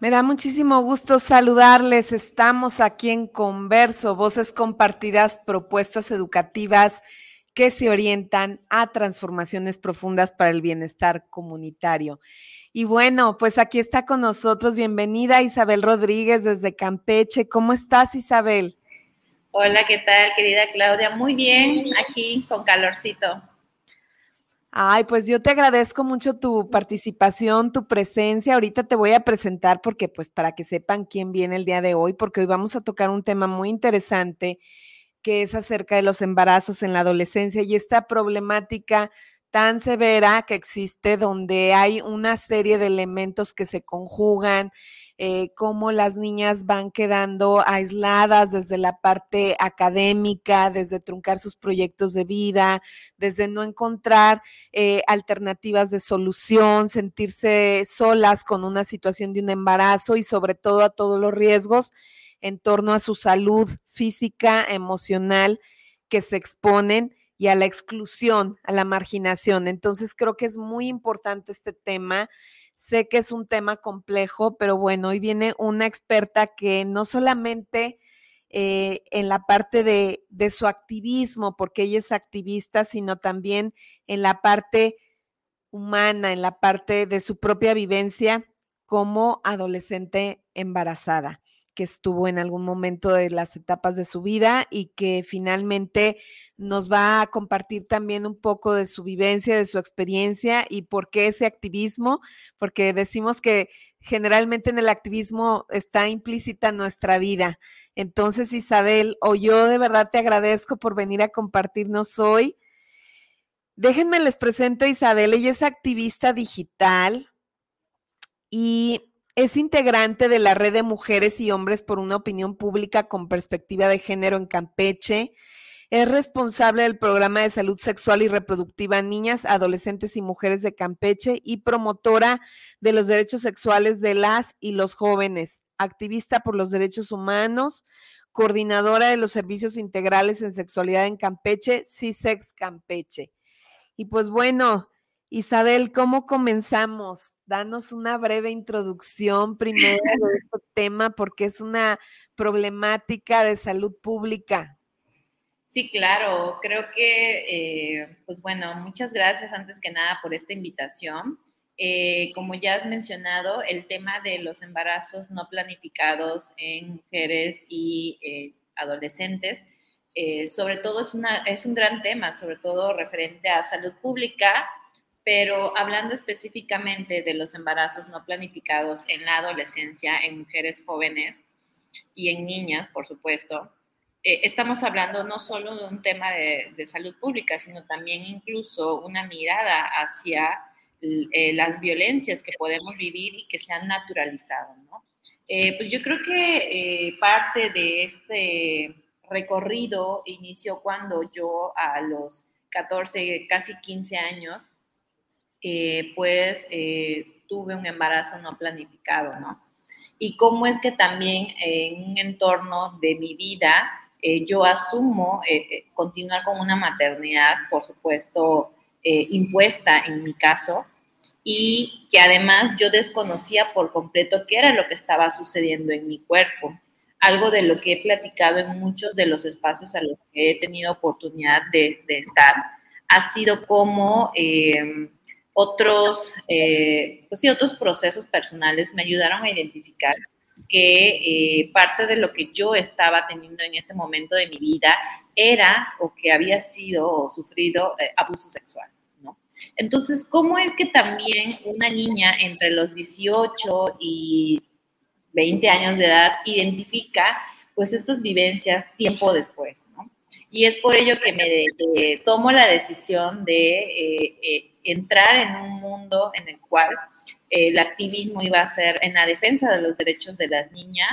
Me da muchísimo gusto saludarles. Estamos aquí en Converso, voces compartidas, propuestas educativas que se orientan a transformaciones profundas para el bienestar comunitario. Y bueno, pues aquí está con nosotros. Bienvenida Isabel Rodríguez desde Campeche. ¿Cómo estás, Isabel? Hola, ¿qué tal, querida Claudia? Muy bien, aquí con calorcito. Ay, pues yo te agradezco mucho tu participación, tu presencia. Ahorita te voy a presentar porque, pues, para que sepan quién viene el día de hoy, porque hoy vamos a tocar un tema muy interesante que es acerca de los embarazos en la adolescencia y esta problemática tan severa que existe donde hay una serie de elementos que se conjugan, eh, cómo las niñas van quedando aisladas desde la parte académica, desde truncar sus proyectos de vida, desde no encontrar eh, alternativas de solución, sentirse solas con una situación de un embarazo y sobre todo a todos los riesgos en torno a su salud física, emocional que se exponen y a la exclusión, a la marginación. Entonces creo que es muy importante este tema Sé que es un tema complejo, pero bueno, hoy viene una experta que no solamente eh, en la parte de, de su activismo, porque ella es activista, sino también en la parte humana, en la parte de su propia vivencia como adolescente embarazada que estuvo en algún momento de las etapas de su vida y que finalmente nos va a compartir también un poco de su vivencia, de su experiencia y por qué ese activismo, porque decimos que generalmente en el activismo está implícita nuestra vida. Entonces, Isabel, o yo de verdad te agradezco por venir a compartirnos hoy. Déjenme les presento a Isabel, ella es activista digital y es integrante de la red de mujeres y hombres por una opinión pública con perspectiva de género en Campeche. Es responsable del programa de salud sexual y reproductiva niñas, adolescentes y mujeres de Campeche y promotora de los derechos sexuales de las y los jóvenes, activista por los derechos humanos, coordinadora de los servicios integrales en sexualidad en Campeche, CISEX Campeche. Y pues bueno, Isabel, ¿cómo comenzamos? Danos una breve introducción primero de este tema porque es una problemática de salud pública. Sí, claro, creo que, eh, pues bueno, muchas gracias antes que nada por esta invitación. Eh, como ya has mencionado, el tema de los embarazos no planificados en mujeres y eh, adolescentes, sobre todo es, una, es un gran tema, sobre todo referente a salud pública pero hablando específicamente de los embarazos no planificados en la adolescencia, en mujeres jóvenes y en niñas, por supuesto, eh, estamos hablando no solo de un tema de, salud pública, sino también incluso una mirada hacia eh, las violencias que podemos vivir y que se han naturalizado. ¿no? Eh, pues yo creo que parte de este recorrido inició cuando yo a los 14, casi 15 años, eh, pues eh, tuve un embarazo no planificado, ¿no? Y cómo es que también en un entorno de mi vida eh, yo asumo continuar con una maternidad, por supuesto, impuesta en mi caso, y que además yo desconocía por completo qué era lo que estaba sucediendo en mi cuerpo. Algo de lo que he platicado en muchos de los espacios a los que he tenido oportunidad de, de estar ha sido como otros, eh, pues sí, otros procesos personales me ayudaron a identificar que eh, parte de lo que yo estaba teniendo en ese momento de mi vida era o que había sido o sufrido eh, abuso sexual. ¿no? Entonces, ¿cómo es que también una niña entre los 18 y 20 años de edad identifica pues estas vivencias tiempo después? ¿no? Y es por ello que me tomo la decisión de eh, entrar en un mundo en el cual el activismo iba a ser en la defensa de los derechos de las niñas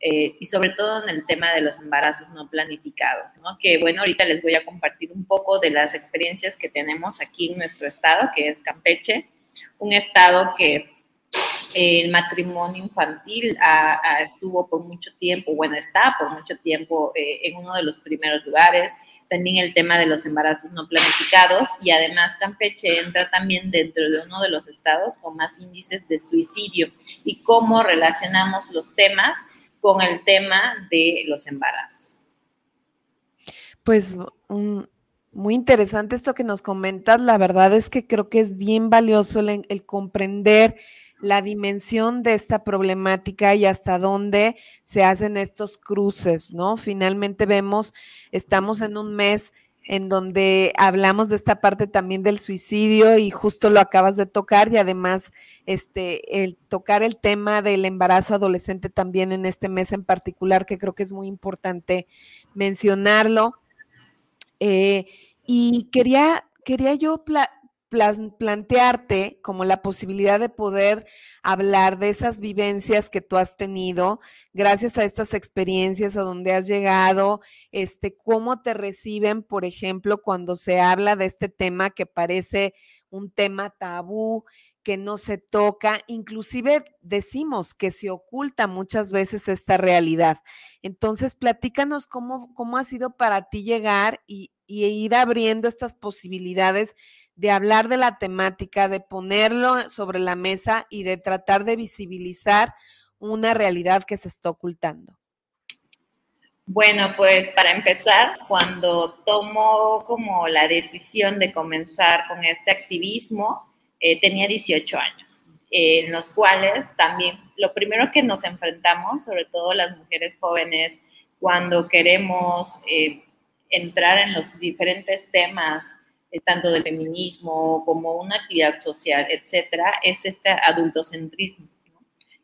eh, y sobre todo en el tema de los embarazos no planificados, ¿no? Que bueno, ahorita les voy a compartir un poco de las experiencias que tenemos aquí en nuestro estado, que es Campeche, un estado que el matrimonio infantil estuvo por mucho tiempo, bueno, está por mucho tiempo eh, en uno de los primeros lugares también el tema de los embarazos no planificados y además Campeche entra también dentro de uno de los estados con más índices de suicidio y cómo relacionamos los temas con el tema de los embarazos. Pues muy interesante esto que nos comentas. La verdad es que creo que es bien valioso el comprender la dimensión de esta problemática y hasta dónde se hacen estos cruces, ¿no? Finalmente vemos, estamos en un mes en donde hablamos de esta parte también del suicidio y justo lo acabas de tocar y además este el tocar el tema del embarazo adolescente también en este mes en particular que creo que es muy importante mencionarlo eh, y quería quería yo plantearte como la posibilidad de poder hablar de esas vivencias que tú has tenido gracias a estas experiencias a donde has llegado, este, cómo te reciben, por ejemplo, cuando se habla de este tema que parece un tema tabú, que no se toca, inclusive decimos que se oculta muchas veces esta realidad. Entonces, platícanos cómo, cómo ha sido para ti llegar y, y ir abriendo estas posibilidades de hablar de la temática, de ponerlo sobre la mesa y de tratar de visibilizar una realidad que se está ocultando? Bueno, pues para empezar, cuando tomo como la decisión de comenzar con este activismo, eh, tenía 18 años, en los cuales también lo primero que nos enfrentamos, sobre todo las mujeres jóvenes, cuando queremos eh, entrar en los diferentes temas eh, tanto del feminismo como una actividad social, etcétera, es este adultocentrismo,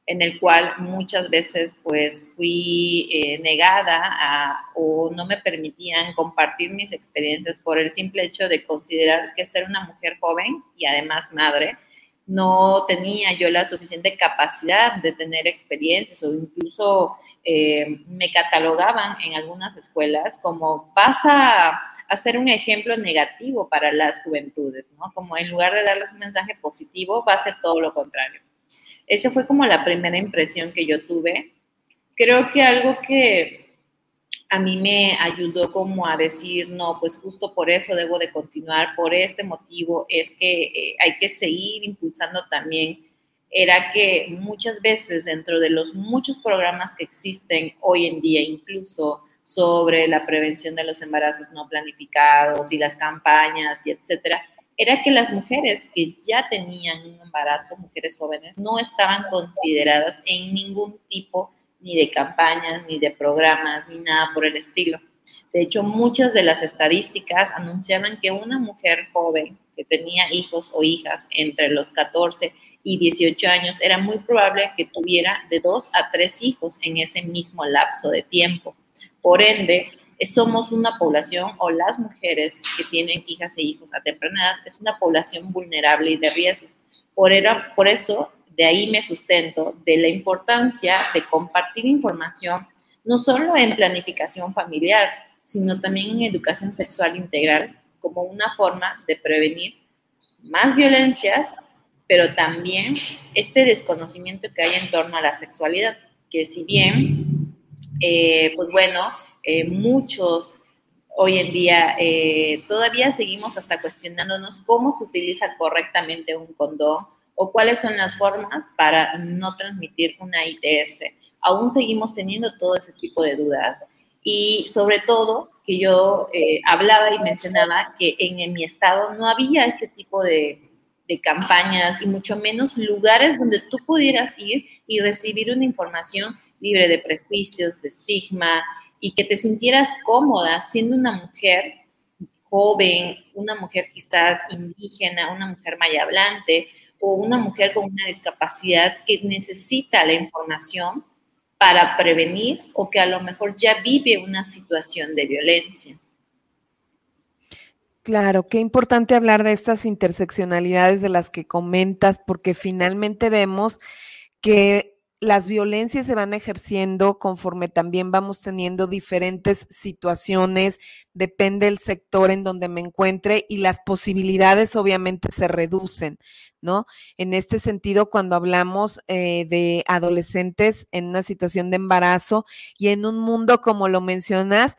en el cual muchas veces pues fui eh, negada o no me permitían compartir mis experiencias por el simple hecho de considerar que ser una mujer joven y además madre, no tenía yo la suficiente capacidad de tener experiencias o incluso eh, me catalogaban en algunas escuelas como pasa a ser un ejemplo negativo para las juventudes, ¿no? Como en lugar de darles un mensaje positivo, va a ser todo lo contrario. Esa fue como la primera impresión que yo tuve. Creo que algo que a mí me ayudó como a decir, no, pues justo por eso debo de continuar, por este motivo, es que eh, hay que seguir impulsando también, era que muchas veces dentro de los muchos programas que existen hoy en día, incluso sobre la prevención de los embarazos no planificados y las campañas y etcétera, era que las mujeres que ya tenían un embarazo, mujeres jóvenes, no estaban consideradas en ningún tipo ni de campañas, ni de programas, ni nada por el estilo. De hecho, muchas de las estadísticas anunciaban que una mujer joven que tenía hijos o hijas entre los 14 y 18 años era muy probable que tuviera de dos a tres hijos en ese mismo lapso de tiempo. Por ende, somos una población o las mujeres que tienen hijas e hijos a temprana edad es una población vulnerable y de riesgo. Por, era, por eso, de ahí me sustento de la importancia de compartir información, no solo en planificación familiar, sino también en educación sexual integral, como una forma de prevenir más violencias, pero también este desconocimiento que hay en torno a la sexualidad, que si bien eh, pues bueno, eh, muchos hoy en día eh, todavía seguimos hasta cuestionándonos cómo se utiliza correctamente un condón o cuáles son las formas para no transmitir una ITS. Aún seguimos teniendo todo ese tipo de dudas y sobre todo que yo hablaba y mencionaba que en, mi estado no había este tipo de, de campañas y mucho menos lugares donde tú pudieras ir y recibir una información libre de prejuicios, de estigma, y que te sintieras cómoda siendo una mujer joven, una mujer quizás indígena, una mujer hablante o una mujer con una discapacidad que necesita la información para prevenir o que a lo mejor ya vive una situación de violencia. Claro, qué importante hablar de estas interseccionalidades de las que comentas, porque finalmente vemos que las violencias se van ejerciendo conforme también vamos teniendo diferentes situaciones, depende del sector en donde me encuentre y las posibilidades obviamente se reducen, ¿no? En este sentido, cuando hablamos eh, de adolescentes en una situación de embarazo y en un mundo, como lo mencionas,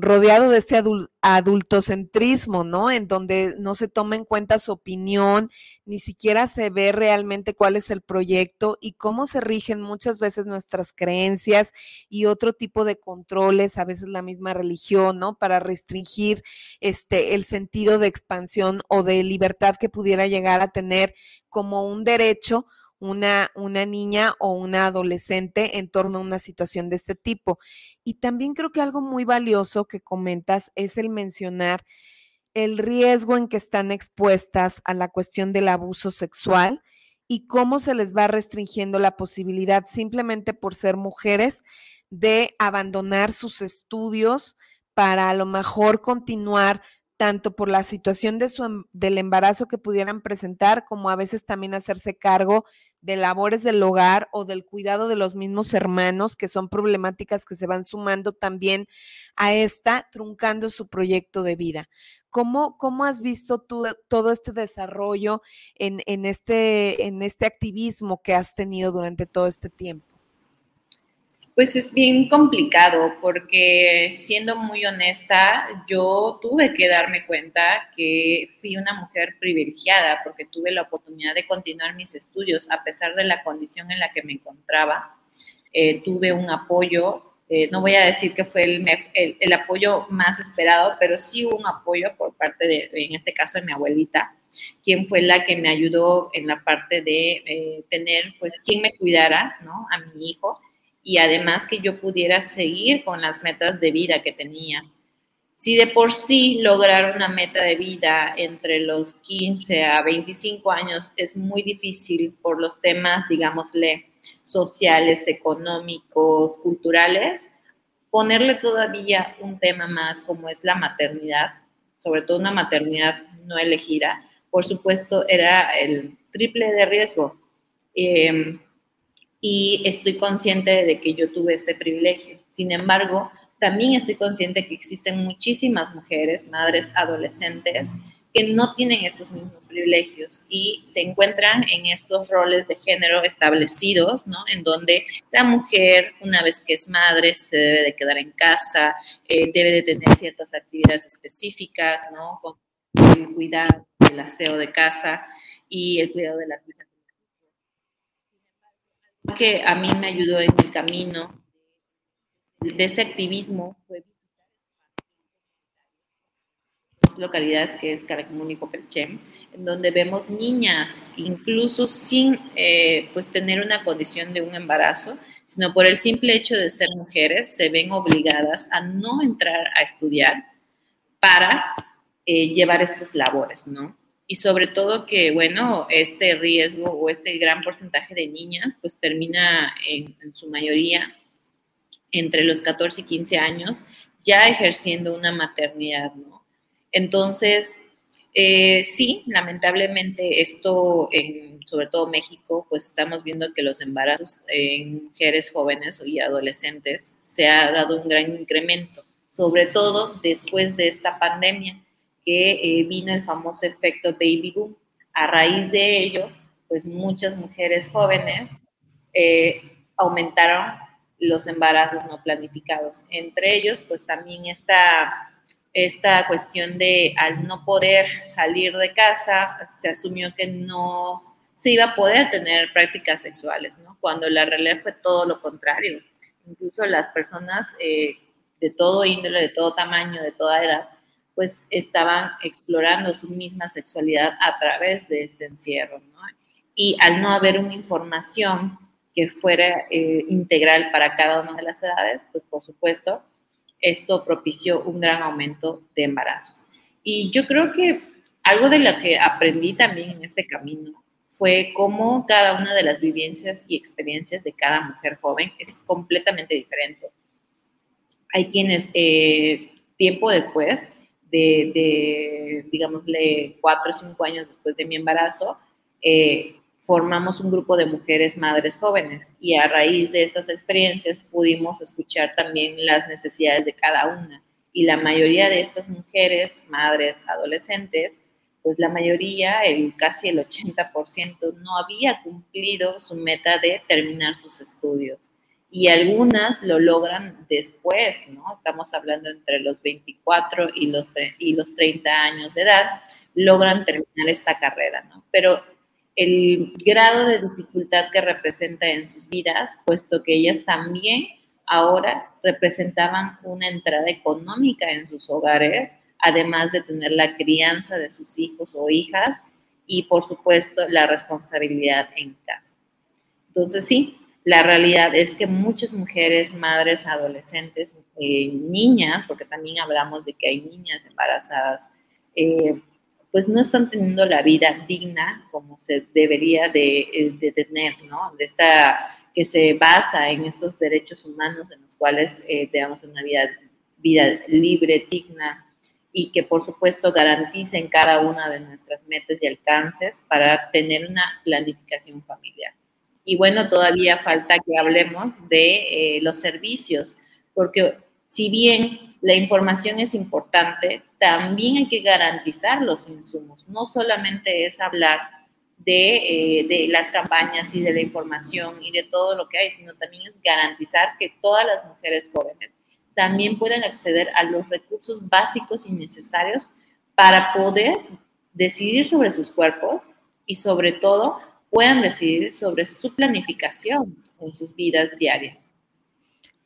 rodeado de este adultocentrismo, ¿no? En donde no se toma en cuenta su opinión, ni siquiera se ve realmente cuál es el proyecto y cómo se rigen muchas veces nuestras creencias y otro tipo de controles, a veces la misma religión, ¿no? Para restringir este el sentido de expansión o de libertad que pudiera llegar a tener como un derecho una, una niña o una adolescente en torno a una situación de este tipo. Y también creo que algo muy valioso que comentas es el mencionar el riesgo en que están expuestas a la cuestión del abuso sexual y cómo se les va restringiendo la posibilidad simplemente por ser mujeres de abandonar sus estudios para a lo mejor continuar tanto por la situación de su, em, del embarazo que pudieran presentar, como a veces también hacerse cargo de labores del hogar o del cuidado de los mismos hermanos, que son problemáticas que se van sumando también a esta, truncando su proyecto de vida. ¿Cómo, cómo has visto tú todo este desarrollo en, en, este, en este activismo que has tenido durante todo este tiempo? Pues es bien complicado porque siendo muy honesta, yo tuve que darme cuenta que fui una mujer privilegiada porque tuve la oportunidad de continuar mis estudios a pesar de la condición en la que me encontraba. Eh, tuve un apoyo, eh, no voy a decir que fue el, el, apoyo más esperado, pero sí un apoyo por parte de, en este caso, de mi abuelita, quien fue la que me ayudó en la parte de eh, tener, pues, quien me cuidara, ¿no? A mi hijo y además que yo pudiera seguir con las metas de vida que tenía. Si de por sí lograr una meta de vida entre los 15 a 25 años es muy difícil por los temas, digámosle, sociales, económicos, culturales, ponerle todavía un tema más como es la maternidad, sobre todo una maternidad no elegida, por supuesto era el triple de riesgo. Eh, y estoy consciente de que yo tuve este privilegio. Sin embargo, también estoy consciente que existen muchísimas mujeres, madres, adolescentes, que no tienen estos mismos privilegios y se encuentran en estos roles de género establecidos, ¿no? En donde la mujer, una vez que es madre, se debe de quedar en casa, eh, debe de tener ciertas actividades específicas, ¿no? Como el cuidado, el aseo de casa y el cuidado de las hijas que a mí me ayudó en mi camino de este activismo fue localidades que es Caracmún y Copelchem, en donde vemos niñas que incluso sin eh, pues tener una condición de un embarazo, sino por el simple hecho de ser mujeres, se ven obligadas a no entrar a estudiar para eh, llevar estas labores, ¿no? Y sobre todo que, bueno, este riesgo o este gran porcentaje de niñas, pues termina en, su mayoría entre los 14 y 15 años ya ejerciendo una maternidad, ¿no? Entonces, eh, sí, lamentablemente esto, sobre todo México, pues estamos viendo que los embarazos en mujeres jóvenes y adolescentes se ha dado un gran incremento, sobre todo después de esta pandemia que eh, vino el famoso efecto baby boom. A raíz de ello, pues muchas mujeres jóvenes eh, aumentaron los embarazos no planificados. Entre ellos, pues también esta, esta cuestión de al no poder salir de casa, se asumió que no se iba a poder tener prácticas sexuales, ¿no? Cuando la realidad fue todo lo contrario. Incluso las personas eh, de todo índole, de todo tamaño, de toda edad, pues estaban explorando su misma sexualidad a través de este encierro, ¿no? Y al no haber una información que fuera eh, integral para cada una de las edades, pues por supuesto, esto propició un gran aumento de embarazos. Y yo creo que algo de lo que aprendí también en este camino fue cómo cada una de las vivencias y experiencias de cada mujer joven es completamente diferente. Hay quienes eh, tiempo después de, de, digámosle, cuatro o cinco años después de mi embarazo, eh, formamos un grupo de mujeres madres jóvenes y a raíz de estas experiencias pudimos escuchar también las necesidades de cada una. Y la mayoría de estas mujeres, madres, adolescentes, pues la mayoría, el, casi el 80%, no había cumplido su meta de terminar sus estudios. Y algunas lo logran después, ¿no? Estamos hablando entre los 24 y los, y los 30 años de edad, logran terminar esta carrera, ¿no? Pero el grado de dificultad que representa en sus vidas, puesto que ellas también ahora representaban una entrada económica en sus hogares, además de tener la crianza de sus hijos o hijas y, por supuesto, la responsabilidad en casa. Entonces, sí, la realidad es que muchas mujeres, madres, adolescentes, eh, niñas, porque también hablamos de que hay niñas embarazadas, eh, pues no están teniendo la vida digna como se debería de, eh, tener, ¿no? De esta, que se basa en estos derechos humanos en los cuales eh, tenemos una vida libre, digna y que por supuesto garanticen cada una de nuestras metas y alcances para tener una planificación familiar. Y bueno, todavía falta que hablemos de eh, los servicios, porque si bien la información es importante, también hay que garantizar los insumos. No solamente es hablar de, eh, las campañas y de la información y de todo lo que hay, sino también es garantizar que todas las mujeres jóvenes también puedan acceder a los recursos básicos y necesarios para poder decidir sobre sus cuerpos y sobre todo puedan decidir sobre su planificación en sus vidas diarias.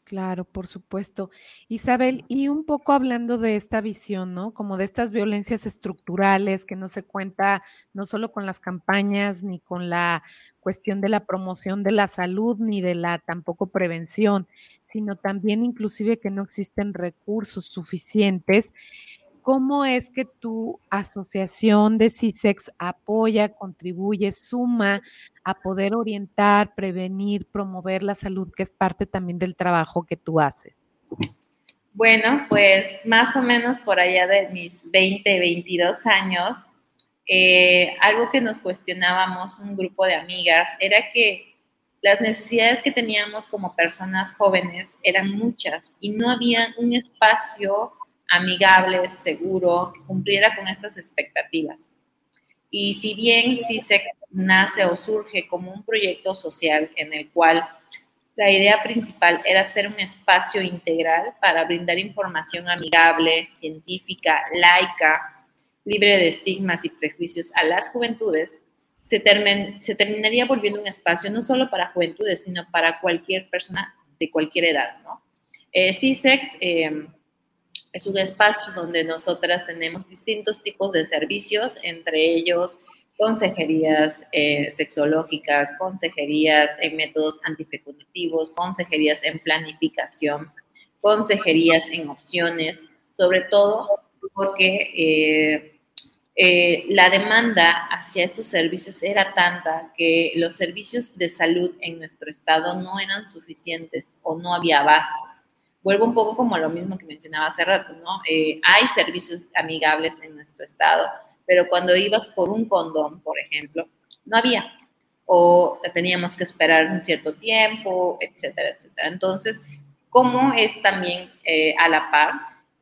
Claro, por supuesto. Isabel, y un poco hablando de esta visión, ¿no? Como de estas violencias estructurales que no se cuenta no solo con las campañas ni con la cuestión de la promoción de la salud ni de la tampoco prevención, sino también inclusive que no existen recursos suficientes. ¿Cómo es que tu asociación de CISEX apoya, contribuye, suma a poder orientar, prevenir, promover la salud, que es parte también del trabajo que tú haces? Bueno, pues más o menos por allá de mis 20, 22 años, eh, algo que nos cuestionábamos un grupo de amigas era que las necesidades que teníamos como personas jóvenes eran muchas y no había un espacio amigable, seguro, que cumpliera con estas expectativas. Y si bien CISEX nace o surge como un proyecto social en el cual la idea principal era ser un espacio integral para brindar información amigable, científica, laica, libre de estigmas y prejuicios a las juventudes, se, terminaría volviendo un espacio no solo para juventudes, sino para cualquier persona de cualquier edad. ¿no? Eh, CISEX es un espacio donde nosotras tenemos distintos tipos de servicios, entre ellos consejerías eh, sexológicas, consejerías en métodos antifecundativos, consejerías en planificación, consejerías en opciones, sobre todo porque eh, eh, la demanda hacia estos servicios era tanta que los servicios de salud en nuestro estado no eran suficientes o no había abasto vuelvo un poco como a lo mismo que mencionaba hace rato, ¿no? Eh, hay servicios amigables en nuestro estado, pero cuando ibas por un condón, por ejemplo, no había. O teníamos que esperar un cierto tiempo, etcétera, etcétera. Entonces, ¿cómo es también eh, a la par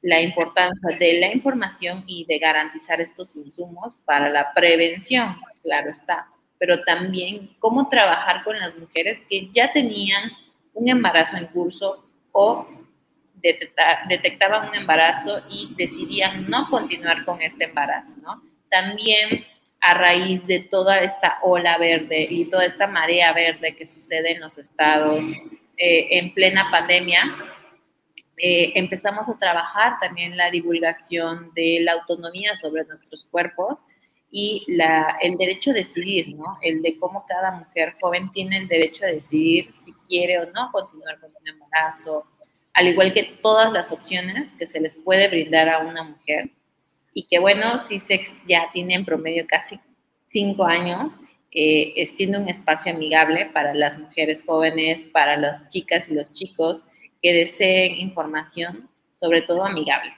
la importancia de la información y de garantizar estos insumos para la prevención? Claro está. Pero también cómo trabajar con las mujeres que ya tenían un embarazo en curso o detectaban un embarazo y decidían no continuar con este embarazo, ¿no? También a raíz de toda esta ola verde y toda esta marea verde que sucede en los estados eh, en plena pandemia, eh, empezamos a trabajar también la divulgación de la autonomía sobre nuestros cuerpos y la, el derecho a decidir, ¿no? El de cómo cada mujer joven tiene el derecho a decidir si quiere o no continuar con un embarazo, al igual que todas las opciones que se les puede brindar a una mujer. Y que bueno, CISEX ya tiene en promedio casi cinco años, eh, siendo un espacio amigable para las mujeres jóvenes, para las chicas y los chicos que deseen información, sobre todo amigable.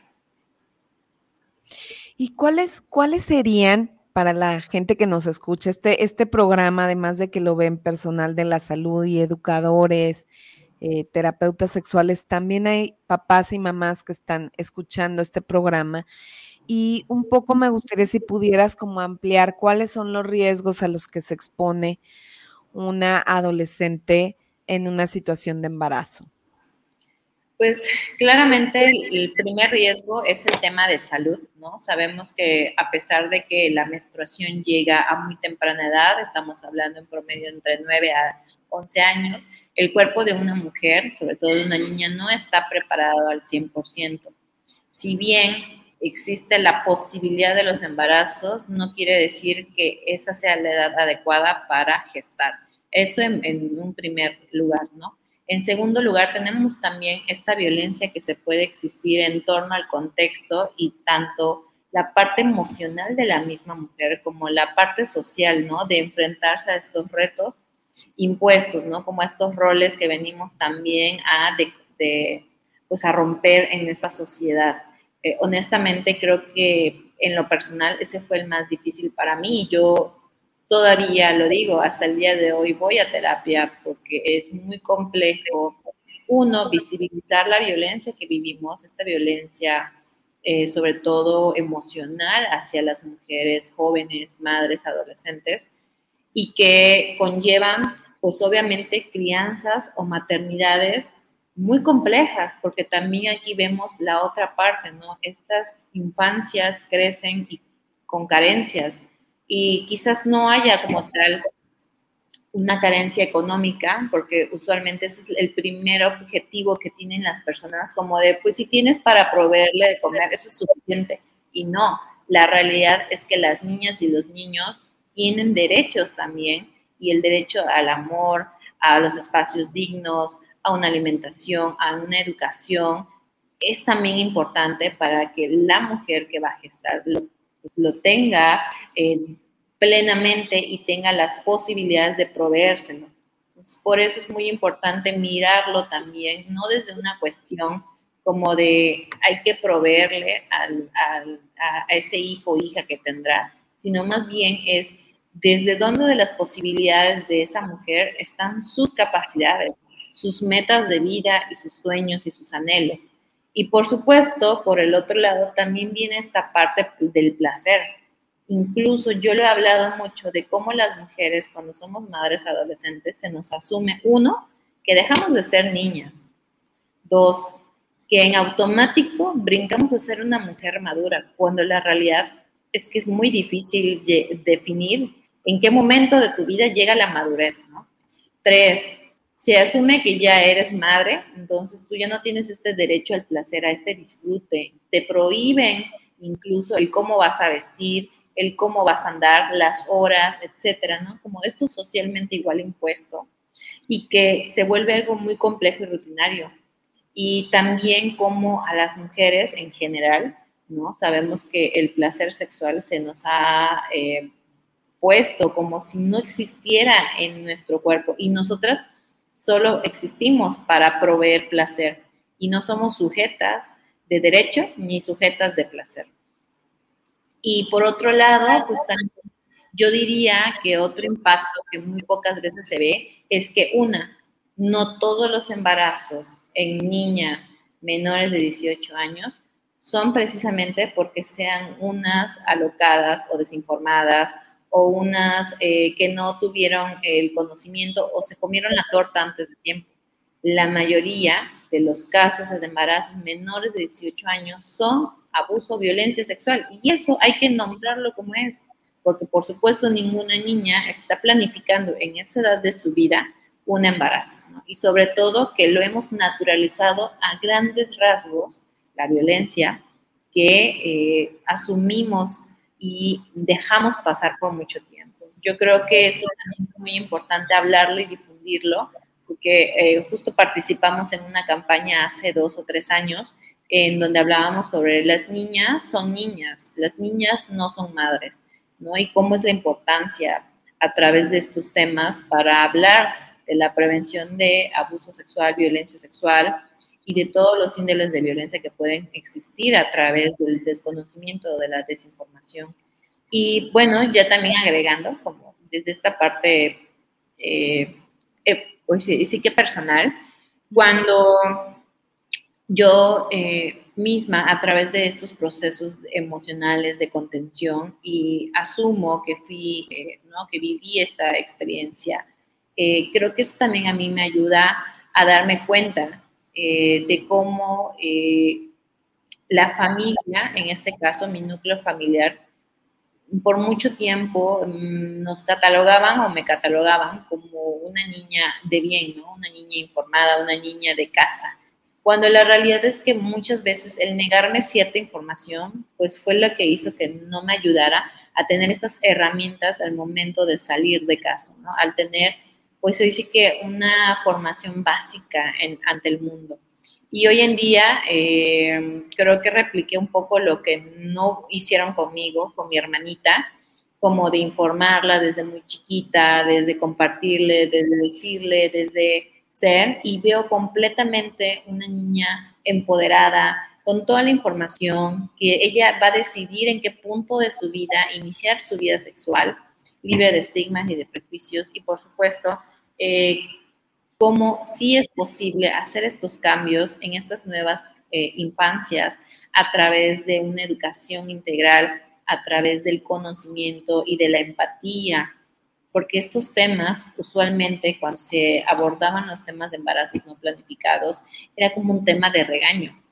¿Y cuáles, cuáles serían para la gente que nos escucha este, este programa, además de que lo ven personal de la salud y educadores, eh, terapeutas sexuales, también hay papás y mamás que están escuchando este programa. Y un poco me gustaría si pudieras como ampliar cuáles son los riesgos a los que se expone una adolescente en una situación de embarazo. Pues claramente el primer riesgo es el tema de salud, ¿no? Sabemos que a pesar de que la menstruación llega a muy temprana edad, estamos hablando en promedio entre 9 a 11 años, el cuerpo de una mujer, sobre todo de una niña, no está preparado al 100%. Si bien existe la posibilidad de los embarazos, no quiere decir que esa sea la edad adecuada para gestar. Eso en, en un primer lugar, ¿no? En segundo lugar, tenemos también esta violencia que se puede existir en torno al contexto y tanto la parte emocional de la misma mujer como la parte social, ¿no? De enfrentarse a estos retos impuestos, ¿no? Como estos roles que venimos también a, de, pues a romper en esta sociedad. Eh, honestamente, creo que en lo personal ese fue el más difícil para mí. Yo todavía lo digo, hasta el día de hoy voy a terapia porque es muy complejo, uno, visibilizar la violencia que vivimos, esta violencia eh, sobre todo emocional hacia las mujeres jóvenes, madres, adolescentes, y que conllevan pues obviamente crianzas o maternidades muy complejas, porque también aquí vemos la otra parte, ¿no? Estas infancias crecen con carencias y quizás no haya como tal una carencia económica, porque usualmente ese es el primer objetivo que tienen las personas, como de, pues si tienes para proveerle de comer, eso es suficiente. Y no, la realidad es que las niñas y los niños tienen derechos también y el derecho al amor, a los espacios dignos, a una alimentación, a una educación, es también importante para que la mujer que va a gestar lo, pues, tenga eh, plenamente y tenga las posibilidades de proveérselo. por eso es muy importante mirarlo también, no desde una cuestión como de hay que proveerle a ese hijo o hija que tendrá, sino más bien es desde dónde de las posibilidades de esa mujer están sus capacidades, sus metas de vida y sus sueños y sus anhelos. Y por supuesto, por el otro lado, también viene esta parte del placer. Incluso yo lo he hablado mucho de cómo las mujeres, cuando somos madres adolescentes, se nos asume, uno, que dejamos de ser niñas. Dos, que en automático brincamos a ser una mujer madura, cuando la realidad es que es muy difícil definir en qué momento de tu vida llega la madurez, ¿no? Tres, se asume que ya eres madre, entonces tú ya no tienes este derecho al placer, a este disfrute. Te prohíben incluso el cómo vas a vestir, el cómo vas a andar, las horas, etcétera, ¿no? Como esto socialmente igual impuesto y que se vuelve algo muy complejo y rutinario. Y también como a las mujeres en general, ¿no? Sabemos que el placer sexual se nos ha eh, puesto como si no existiera en nuestro cuerpo y nosotras solo existimos para proveer placer y no somos sujetas de derecho ni sujetas de placer. Y por otro lado, también yo diría que otro impacto que muy pocas veces se ve es que una, no todos los embarazos en niñas menores de 18 años son precisamente porque sean unas alocadas o desinformadas o unas eh, que no tuvieron el conocimiento o se comieron la torta antes de tiempo. La mayoría de los casos de embarazos menores de 18 años son abuso violencia sexual y eso hay que nombrarlo como es, porque por supuesto ninguna niña está planificando en esa edad de su vida un embarazo y sobre todo que lo hemos naturalizado a grandes rasgos, la violencia, que eh, asumimos y dejamos pasar por mucho tiempo. Yo creo que es muy importante hablarlo y difundirlo, porque eh, justo participamos en una campaña hace dos o tres años en donde hablábamos sobre las niñas son niñas, las niñas no son madres, ¿no? Y cómo es la importancia a través de estos temas para hablar de la prevención de abuso sexual, violencia sexual y de todos los índices de violencia que pueden existir a través del desconocimiento o de la desinformación. Y bueno, ya también agregando, como desde esta parte, eh, eh, pues sí, sí que personal, cuando yo eh, misma a través de estos procesos emocionales de contención y asumo que fui, eh, ¿no? que viví esta experiencia, eh, creo que eso también a mí me ayuda a darme cuenta de cómo la familia, en este caso mi núcleo familiar, por mucho tiempo mm, nos catalogaban o me catalogaban como una niña de bien, ¿no? Una niña informada, una niña de casa cuando la realidad es que muchas veces el negarme cierta información, pues fue lo que hizo que no me ayudara a tener estas herramientas al momento de salir de casa, ¿no? Al tener, pues hoy sí que una formación básica en, ante el mundo. Y hoy en día eh, creo que repliqué un poco lo que no hicieron conmigo, con mi hermanita, como de informarla desde muy chiquita, desde compartirle, desde decirle, desde ser y veo completamente una niña empoderada, con toda la información, que ella va a decidir en qué punto de su vida iniciar su vida sexual, libre de estigmas y de prejuicios, y por supuesto, eh, cómo sí es posible hacer estos cambios en estas nuevas eh, infancias a través de una educación integral, a través del conocimiento y de la empatía, porque estos temas, usualmente cuando se abordaban los temas de embarazos no planificados, era como un tema de regaño.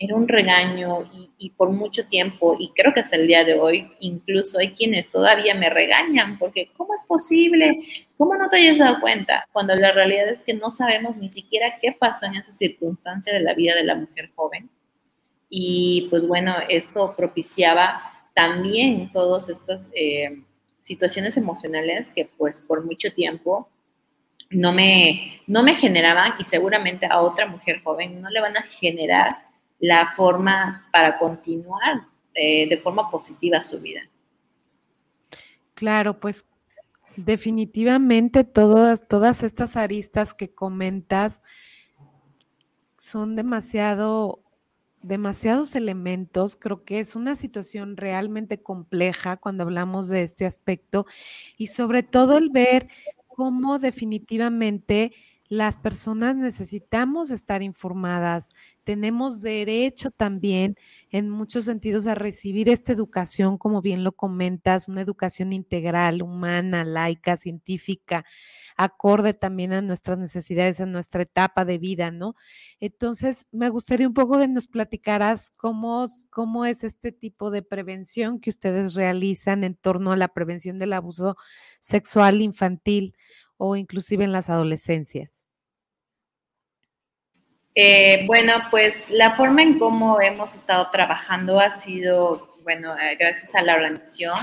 Era un regaño y, por mucho tiempo, y creo que hasta el día de hoy, incluso hay quienes todavía me regañan, porque ¿cómo es posible? ¿Cómo no te hayas dado cuenta? Cuando la realidad es que no sabemos ni siquiera qué pasó en esa circunstancia de la vida de la mujer joven. Y pues bueno, eso propiciaba también todos estos... Eh, situaciones emocionales que pues por mucho tiempo no me, no me generaban y seguramente a otra mujer joven no le van a generar la forma para continuar eh, de forma positiva su vida. Claro, pues definitivamente todas, todas estas aristas que comentas son demasiado demasiados elementos. Creo que es una situación realmente compleja cuando hablamos de este aspecto y sobre todo el ver cómo definitivamente las personas necesitamos estar informadas, tenemos derecho también en muchos sentidos a recibir esta educación, como bien lo comentas, una educación integral, humana, laica, científica, acorde también a nuestras necesidades, en nuestra etapa de vida, ¿no? Entonces, me gustaría un poco que nos platicaras cómo, cómo es este tipo de prevención que ustedes realizan en torno a la prevención del abuso sexual infantil o inclusive en las adolescencias? Eh, bueno, pues la forma en cómo hemos estado trabajando ha sido, bueno, eh, gracias a la organización,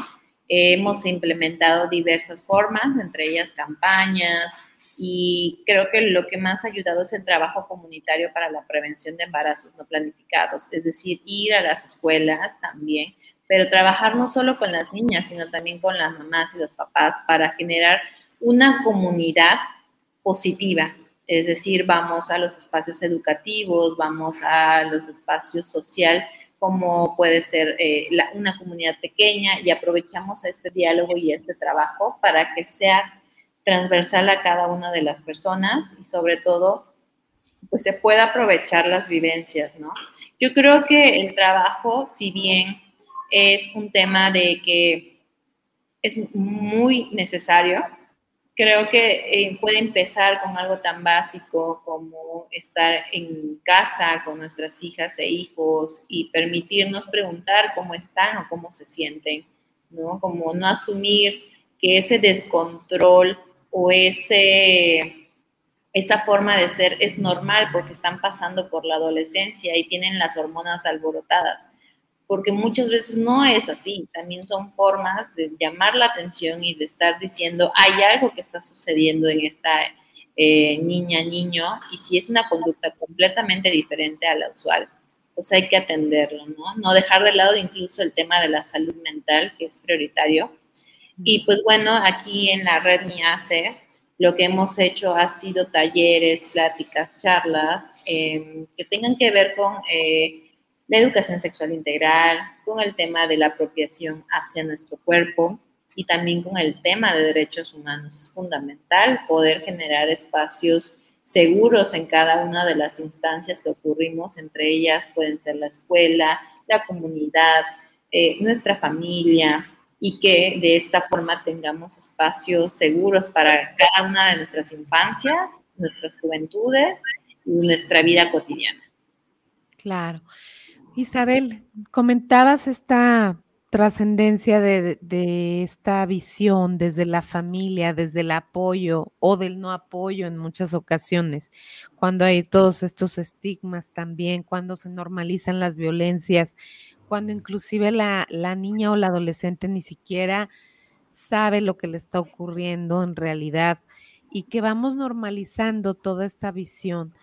hemos implementado diversas formas, entre ellas campañas, y creo que lo que más ha ayudado es el trabajo comunitario para la prevención de embarazos no planificados, es decir, ir a las escuelas también, pero trabajar no solo con las niñas, sino también con las mamás y los papás para generar una comunidad positiva, es decir, vamos a los espacios educativos, vamos a los espacios social, como puede ser eh, una comunidad pequeña, y aprovechamos este diálogo y este trabajo para que sea transversal a cada una de las personas y sobre todo, pues se pueda aprovechar las vivencias, ¿no? Yo creo que el trabajo, si bien es un tema de que es muy necesario, creo que eh, puede empezar con algo tan básico como estar en casa con nuestras hijas e hijos y permitirnos preguntar cómo están o cómo se sienten, ¿no? Como no asumir que ese descontrol o ese, esa forma de ser es normal porque están pasando por la adolescencia y tienen las hormonas alborotadas. Porque muchas veces no es así, también son formas de llamar la atención y de estar diciendo, hay algo que está sucediendo en esta eh, niña, niño, y si es una conducta completamente diferente a la usual, pues hay que atenderlo, ¿no? No dejar de lado incluso el tema de la salud mental, que es prioritario. Y pues bueno, aquí en la red MIACE, lo que hemos hecho ha sido talleres, pláticas, charlas em, que tengan que ver con eh, la educación sexual integral, con el tema de la apropiación hacia nuestro cuerpo y también con el tema de derechos humanos. Es fundamental poder generar espacios seguros en cada una de las instancias que ocurrimos, entre ellas pueden ser la escuela, la comunidad, eh, nuestra familia, y que de esta forma tengamos espacios seguros para cada una de nuestras infancias, nuestras juventudes y nuestra vida cotidiana. Claro. Isabel, comentabas esta trascendencia de, esta visión desde la familia, desde el apoyo o del no apoyo en muchas ocasiones, cuando hay todos estos estigmas también, cuando se normalizan las violencias cuando inclusive la, niña o la adolescente ni siquiera sabe lo que le está ocurriendo en realidad y que vamos normalizando toda esta visión.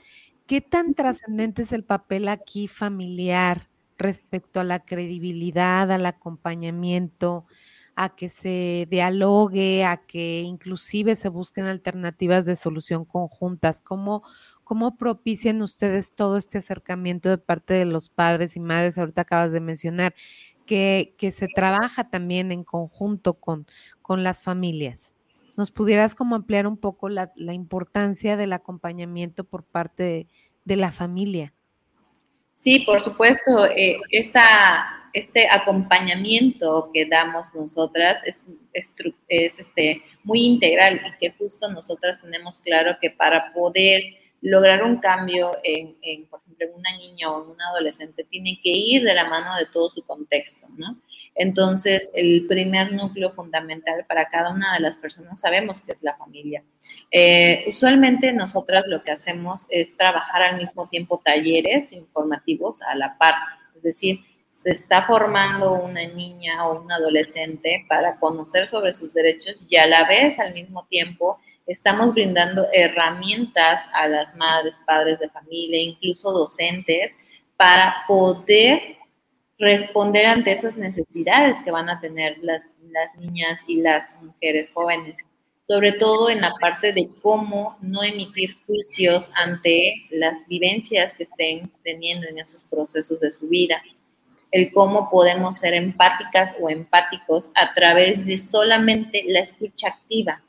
¿Qué tan trascendente es el papel aquí familiar respecto a la credibilidad, al acompañamiento, a que se dialogue, a que inclusive se busquen alternativas de solución conjuntas? ¿Cómo, ¿Cómo propician ustedes todo este acercamiento de parte de los padres y madres? Ahorita acabas de mencionar que, que se trabaja también en conjunto con, con las familias. ¿Nos pudieras como ampliar un poco la, importancia del acompañamiento por parte de, la familia? Sí, por supuesto. Eh, esta, este acompañamiento que damos nosotras es, es, es este, muy integral y que justo nosotras tenemos claro que para poder lograr un cambio en, por ejemplo, en una niña o en un adolescente tiene que ir de la mano de todo su contexto, ¿no? Entonces, el primer núcleo fundamental para cada una de las personas sabemos que es la familia. Eh, usualmente nosotras lo que hacemos es trabajar al mismo tiempo talleres informativos a la par, es decir, se está formando una niña o un adolescente para conocer sobre sus derechos y a la vez, al mismo tiempo, estamos brindando herramientas a las madres, padres de familia, incluso docentes, para poder responder ante esas necesidades que van a tener las, las niñas y las mujeres jóvenes, sobre todo en la parte de cómo no emitir juicios ante las vivencias que estén teniendo en esos procesos de su vida, el cómo podemos ser empáticas o empáticos a través de solamente la escucha activa,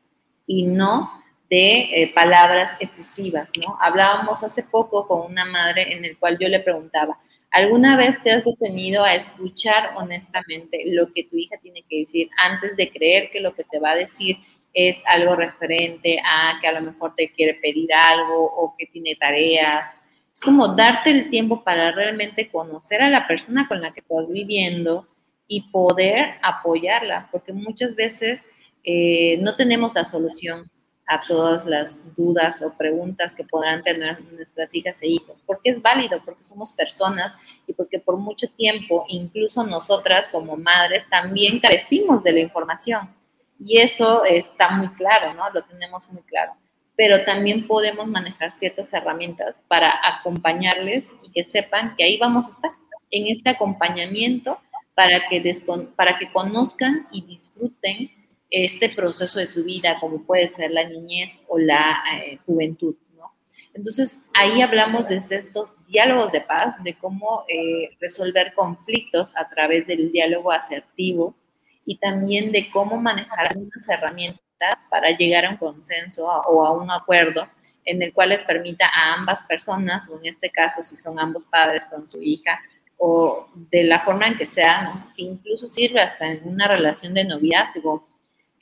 y no de eh, palabras efusivas, ¿no? Hablábamos hace poco con una madre en el cual yo le preguntaba, ¿alguna vez te has detenido a escuchar honestamente lo que tu hija tiene que decir antes de creer que lo que te va a decir es algo referente a que a lo mejor te quiere pedir algo o que tiene tareas? Es como darte el tiempo para realmente conocer a la persona con la que estás viviendo y poder apoyarla, porque muchas veces eh, no tenemos la solución a todas las dudas o preguntas que podrán tener nuestras hijas e hijos, porque es válido, porque somos personas y porque por mucho tiempo, incluso nosotras como madres, también carecimos de la información. Y eso está muy claro, ¿no? Lo tenemos muy claro. Pero también podemos manejar ciertas herramientas para acompañarles y que sepan que ahí vamos a estar, en este acompañamiento, para que, para que conozcan y disfruten este proceso de su vida, como puede ser la niñez o la eh, juventud. ¿no? Entonces, ahí hablamos desde estos diálogos de paz, de cómo eh, resolver conflictos a través del diálogo asertivo y también de cómo manejar algunas herramientas para llegar a un consenso o a un acuerdo en el cual les permita a ambas personas, o en este caso si son ambos padres con su hija, o de la forma en que sea, que incluso sirve hasta en una relación de noviazgo,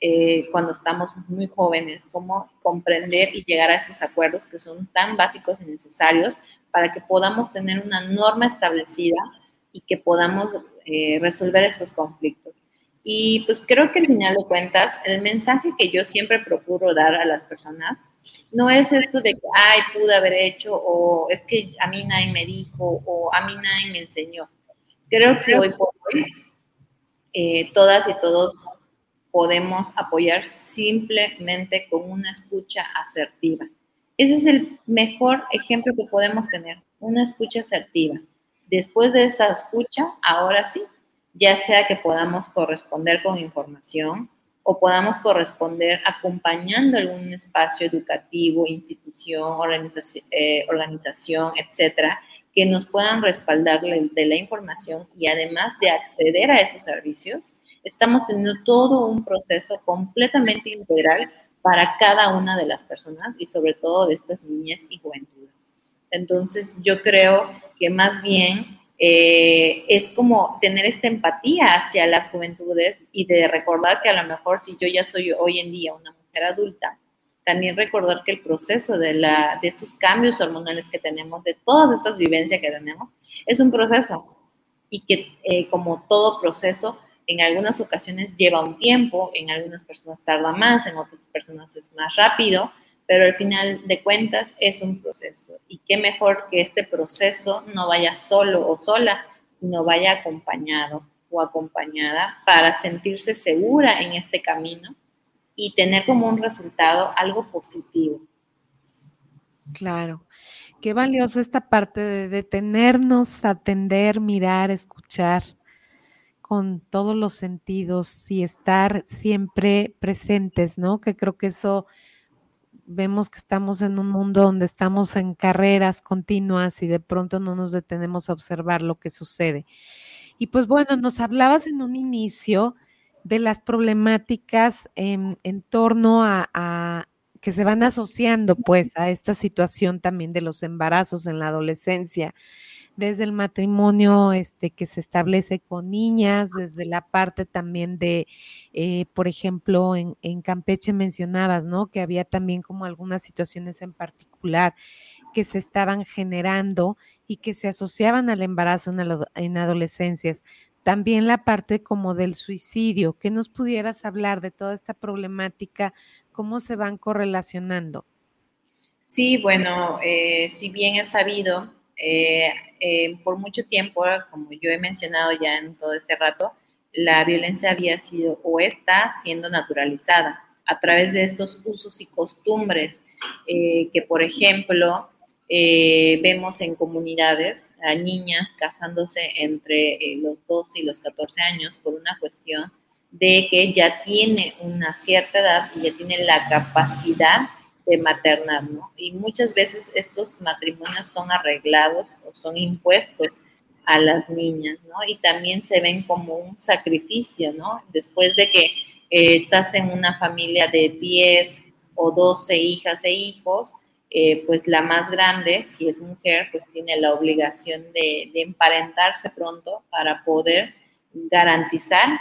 eh, cuando estamos muy jóvenes, cómo comprender y llegar a estos acuerdos que son tan básicos y necesarios para que podamos tener una norma establecida y que podamos eh, resolver estos conflictos. Y pues creo que al final de cuentas, el mensaje que yo siempre procuro dar a las personas no es esto de que, ay, pude haber hecho, o es que a mí nadie me dijo, o a mí nadie me enseñó Creo que hoy por hoy eh, todas y todos podemos apoyar simplemente con una escucha asertiva. Ese es el mejor ejemplo que podemos tener, una escucha asertiva. Después de esta escucha, ahora sí, ya sea que podamos corresponder con información o podamos corresponder acompañando algún espacio educativo, institución, organización, eh, organización etcétera, que nos puedan respaldar de la información y además de acceder a esos servicios, estamos teniendo todo un proceso completamente integral para cada una de las personas y sobre todo de estas niñas y juventudes. Entonces, yo creo que más bien eh, es como tener esta empatía hacia las juventudes y de recordar que a lo mejor si yo ya soy hoy en día una mujer adulta, también recordar que el proceso de, la, de estos cambios hormonales que tenemos, de todas estas vivencias que tenemos, es un proceso y que eh, como todo proceso en algunas ocasiones lleva un tiempo, en algunas personas tarda más, en otras personas es más rápido, pero al final de cuentas es un proceso. Y qué mejor que este proceso no vaya solo o sola, sino vaya acompañado o acompañada para sentirse segura en este camino y tener como un resultado algo positivo. Claro, qué valiosa esta parte de detenernos, atender, mirar, escuchar con todos los sentidos y estar siempre presentes, ¿no? Que creo que eso vemos que estamos en un mundo donde estamos en carreras continuas y de pronto no nos detenemos a observar lo que sucede. Y pues bueno, nos hablabas en un inicio de las problemáticas en, torno a, a, que se van asociando pues a esta situación también de los embarazos en la adolescencia desde el matrimonio este, que se establece con niñas, desde la parte también de, eh, por ejemplo, en, Campeche mencionabas, ¿no? Que había también como algunas situaciones en particular que se estaban generando y que se asociaban al embarazo en, en adolescencias. También la parte como del suicidio, que nos pudieras hablar de toda esta problemática, cómo se van correlacionando. Sí, bueno, eh, si bien es sabido, eh, eh, por mucho tiempo, como yo he mencionado ya en todo este rato, la violencia había sido o está siendo naturalizada a través de estos usos y costumbres que, por ejemplo, vemos en comunidades a niñas casándose entre los 12 y los 14 años por una cuestión de que ya tiene una cierta edad y ya tiene la capacidad de maternar, ¿no? Y muchas veces estos matrimonios son arreglados o son impuestos a las niñas, ¿no? Y también se ven como un sacrificio, ¿no? Después de que eh, estás en una familia de 10 o 12 hijas e hijos, eh, pues la más grande, si es mujer, pues tiene la obligación de, emparentarse pronto para poder garantizar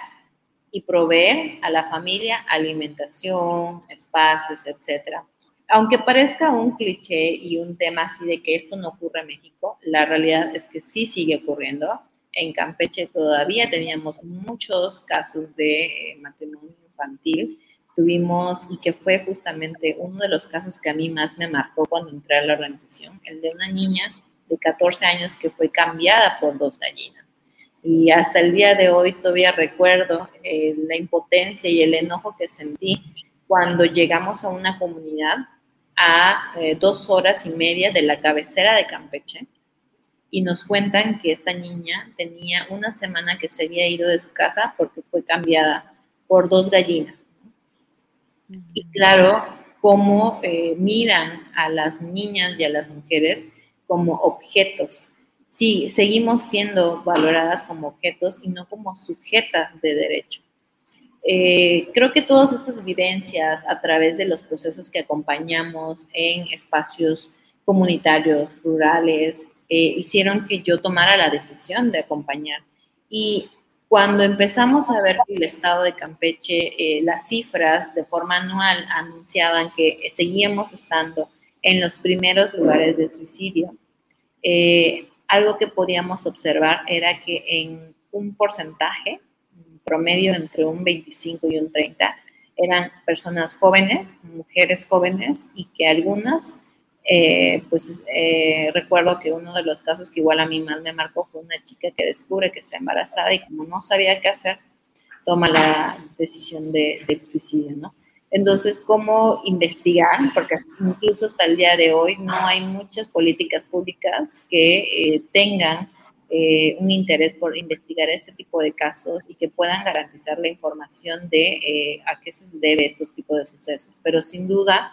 y proveer a la familia alimentación, espacios, etcétera. Aunque parezca un cliché y un tema así de que esto no ocurre en México, la realidad es que sí sigue ocurriendo. En Campeche todavía teníamos muchos casos de eh, matrimonio infantil. Tuvimos, y que fue justamente uno de los casos que a mí más me marcó cuando entré a la organización, el de una niña de 14 años que fue cambiada por dos gallinas. Y hasta el día de hoy todavía recuerdo eh, la impotencia y el enojo que sentí cuando llegamos a una comunidad a eh, dos horas y media de la cabecera de Campeche y nos cuentan que esta niña tenía una semana que se había ido de su casa porque fue cambiada por dos gallinas. Y claro, cómo eh, miran a las niñas y a las mujeres como objetos. Sí, seguimos siendo valoradas como objetos y no como sujetas de derecho. Eh, creo que todas estas vivencias a través de los procesos que acompañamos en espacios comunitarios, rurales, eh, hicieron que yo tomara la decisión de acompañar. Y cuando empezamos a ver el estado de Campeche, eh, las cifras de forma anual anunciaban que seguíamos estando en los primeros lugares de suicidio, algo que podíamos observar era que en un porcentaje, promedio entre un 25 y un 30, eran personas jóvenes, mujeres jóvenes, y que algunas eh, pues eh, recuerdo que uno de los casos que igual a mí más me marcó fue una chica que descubre que está embarazada y como no sabía qué hacer, toma la decisión de, del suicidio, ¿no? Entonces, ¿cómo investigar? Porque incluso hasta el día de hoy no hay muchas políticas públicas que eh, tengan un interés por investigar este tipo de casos y que puedan garantizar la información de a qué se debe estos tipos de sucesos. Pero sin duda,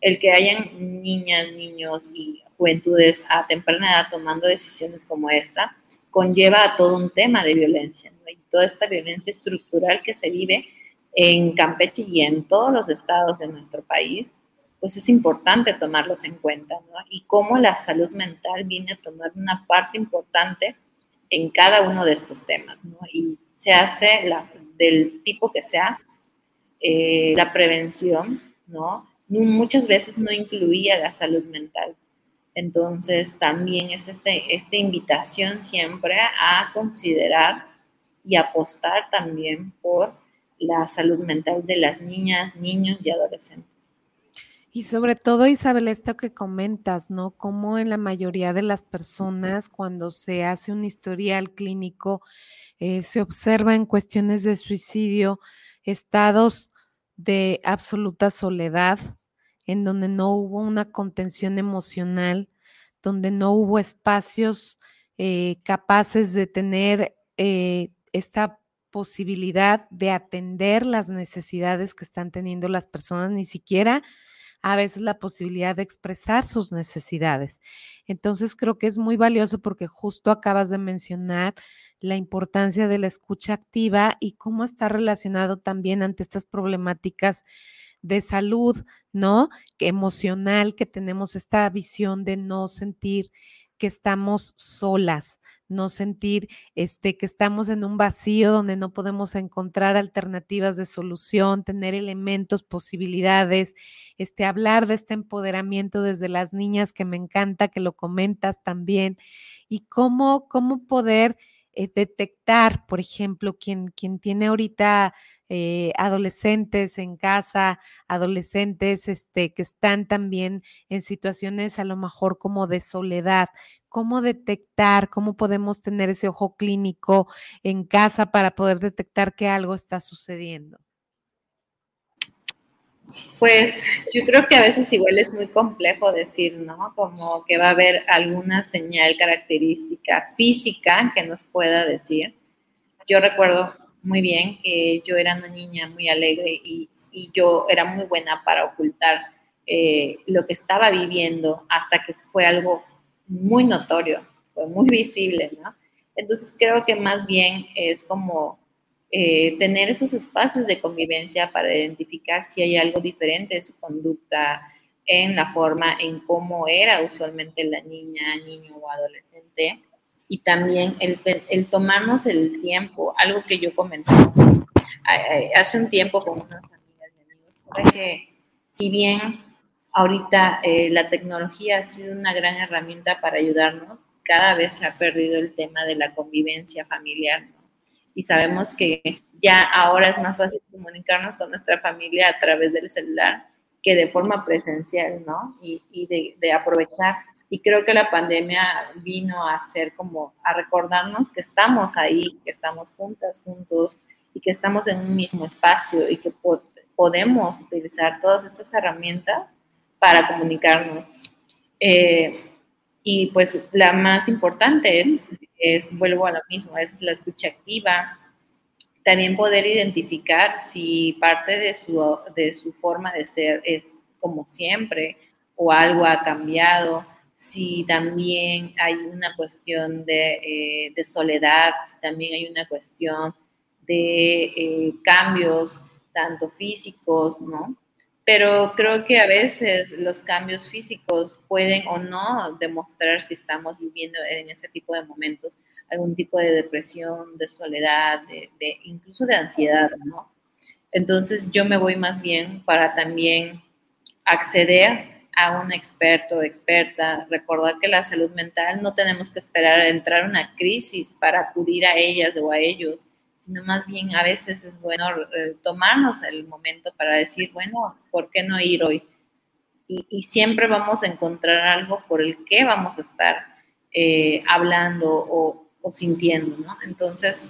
el que hayan niñas, niños y juventudes a temprana edad tomando decisiones como esta, conlleva a todo un tema de violencia, y toda esta violencia estructural que se vive en Campeche y en todos los estados de nuestro país, pues es importante tomarlos en cuenta, ¿no? Y cómo la salud mental viene a tomar una parte importante en cada uno de estos temas, ¿no? Y se hace la, del tipo que sea eh, la prevención, ¿no? Muchas veces no incluía la salud mental. Entonces, también es este, esta invitación siempre a considerar y apostar también por la salud mental de las niñas, niños y adolescentes. Y sobre todo, Isabel, esto que comentas, ¿no? Como en la mayoría de las personas, cuando se hace un historial clínico, eh, se observa en cuestiones de suicidio estados de absoluta soledad, en donde no hubo una contención emocional, donde no hubo espacios eh, capaces de tener eh, esta posibilidad de atender las necesidades que están teniendo las personas, ni siquiera a veces la posibilidad de expresar sus necesidades. Entonces creo que es muy valioso porque justo acabas de mencionar la importancia de la escucha activa y cómo está relacionado también ante estas problemáticas de salud, ¿no? Emocional, que tenemos esta visión de no sentir que estamos solas, no sentir este que estamos en un vacío donde no podemos encontrar alternativas de solución, tener elementos, posibilidades, este hablar de este empoderamiento desde las niñas que me encanta que lo comentas también y cómo cómo poder eh, detectar, por ejemplo, quien, quien tiene ahorita eh, adolescentes en casa, adolescentes este, que están también en situaciones a lo mejor como de soledad. ¿Cómo detectar, cómo podemos tener ese ojo clínico en casa para poder detectar que algo está sucediendo? Pues yo creo que a veces igual es muy complejo decir, ¿no? Como que va a haber alguna señal característica física que nos pueda decir. Yo recuerdo muy bien que yo era una niña muy alegre y, yo era muy buena para ocultar eh, lo que estaba viviendo hasta que fue algo muy notorio, fue muy visible, ¿no? Entonces creo que más bien es como eh, tener esos espacios de convivencia para identificar si hay algo diferente de su conducta en la forma en cómo era usualmente la niña, niño o adolescente. Y también el, el tomarnos el tiempo, algo que yo comenté hace un tiempo con unas amigas y amigos, que si bien ahorita eh, la tecnología ha sido una gran herramienta para ayudarnos, cada vez se ha perdido el tema de la convivencia familiar, Y sabemos que ya ahora es más fácil comunicarnos con nuestra familia a través del celular que de forma presencial, ¿no? Y, y de, de, aprovechar y creo que la pandemia vino a hacer como a recordarnos que estamos ahí, que estamos juntas, juntos y que estamos en un mismo espacio y que podemos utilizar todas estas herramientas para comunicarnos. Eh, y pues la más importante es, es, vuelvo a lo mismo, es la escucha activa. También poder identificar si parte de su, de su forma de ser es como siempre o algo ha cambiado si también hay una cuestión de, eh, soledad, también hay una cuestión de eh, cambios, tanto físicos, ¿no? Pero creo que a veces los cambios físicos pueden o no demostrar si estamos viviendo en ese tipo de momentos algún tipo de depresión, de soledad, de, incluso de ansiedad, ¿no? Entonces yo me voy más bien para también acceder a un experto experta, recordar que la salud mental no tenemos que esperar a entrar en una crisis para acudir a ellas o a ellos, sino más bien a veces es bueno eh, tomarnos el momento para decir, bueno, ¿por qué no ir hoy? y, siempre vamos a encontrar algo por el que vamos a estar eh, hablando o, sintiendo, ¿no? Entonces,